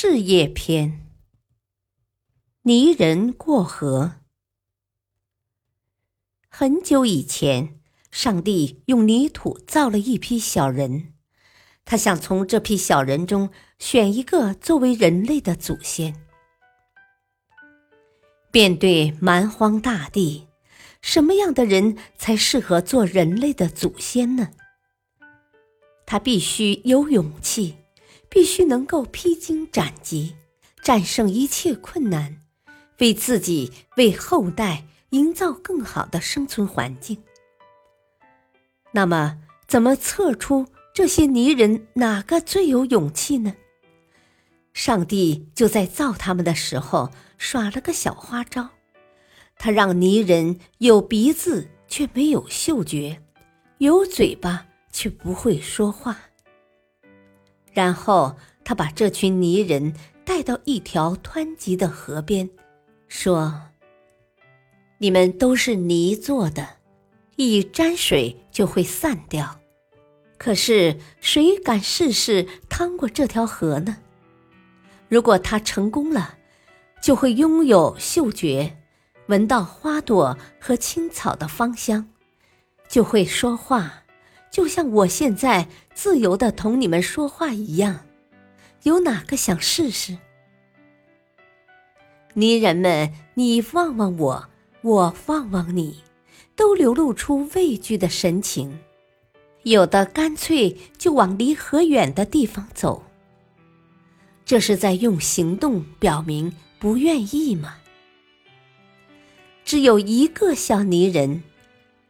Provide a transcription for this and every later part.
事业篇：泥人过河。很久以前，上帝用泥土造了一批小人，他想从这批小人中选一个作为人类的祖先。面对蛮荒大地，什么样的人才适合做人类的祖先呢？他必须有勇气。必须能够披荆斩棘，战胜一切困难，为自己、为后代营造更好的生存环境。那么，怎么测出这些泥人哪个最有勇气呢？上帝就在造他们的时候耍了个小花招，他让泥人有鼻子却没有嗅觉，有嘴巴却不会说话。然后他把这群泥人带到一条湍急的河边，说：“你们都是泥做的，一沾水就会散掉。可是谁敢试试趟过这条河呢？如果他成功了，就会拥有嗅觉，闻到花朵和青草的芳香，就会说话。”就像我现在自由的同你们说话一样，有哪个想试试？泥人们，你望望我，我望望你，都流露出畏惧的神情，有的干脆就往离河远的地方走。这是在用行动表明不愿意吗？只有一个小泥人。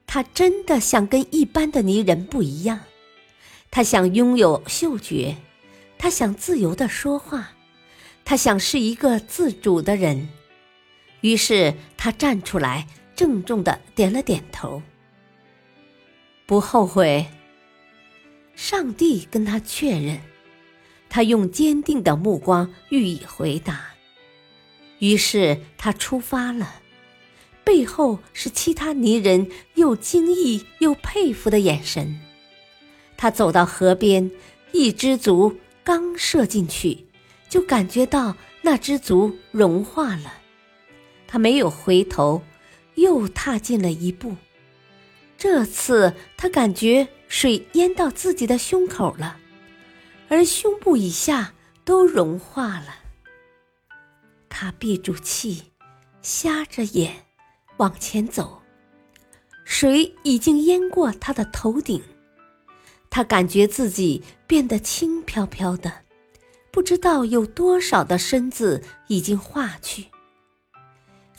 他真的想跟一般的泥人不一样，他想拥有嗅觉，他想自由的说话，他想是一个自主的人。于是他站出来，郑重的点了点头。不后悔。上帝跟他确认，他用坚定的目光予以回答。于是他出发了。背后是其他泥人又惊异又佩服的眼神。他走到河边，一只足刚射进去，就感觉到那只足融化了。他没有回头，又踏进了一步。这次他感觉水淹到自己的胸口了，而胸部以下都融化了。他闭住气，瞎着眼。往前走，水已经淹过他的头顶，他感觉自己变得轻飘飘的，不知道有多少的身子已经化去。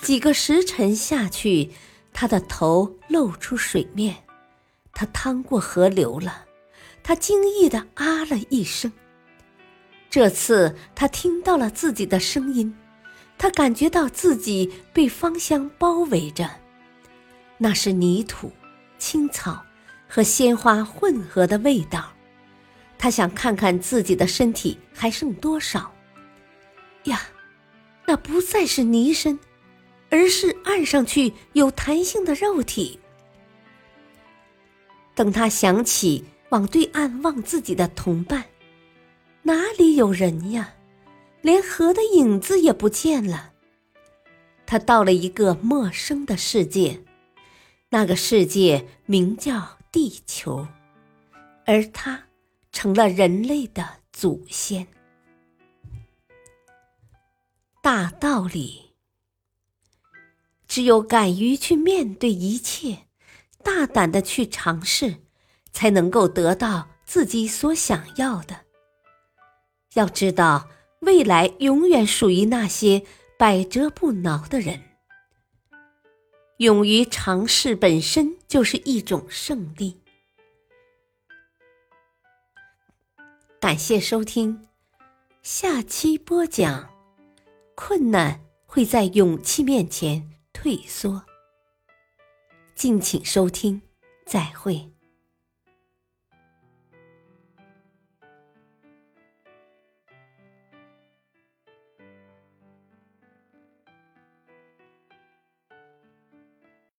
几个时辰下去，他的头露出水面，他趟过河流了。他惊异的啊了一声，这次他听到了自己的声音。他感觉到自己被芳香包围着，那是泥土、青草和鲜花混合的味道。他想看看自己的身体还剩多少。呀，那不再是泥身，而是按上去有弹性的肉体。等他想起往对岸望自己的同伴，哪里有人呀？连河的影子也不见了。他到了一个陌生的世界，那个世界名叫地球，而他成了人类的祖先。大道理，只有敢于去面对一切，大胆的去尝试，才能够得到自己所想要的。要知道。未来永远属于那些百折不挠的人。勇于尝试本身就是一种胜利。感谢收听，下期播讲：困难会在勇气面前退缩。敬请收听，再会。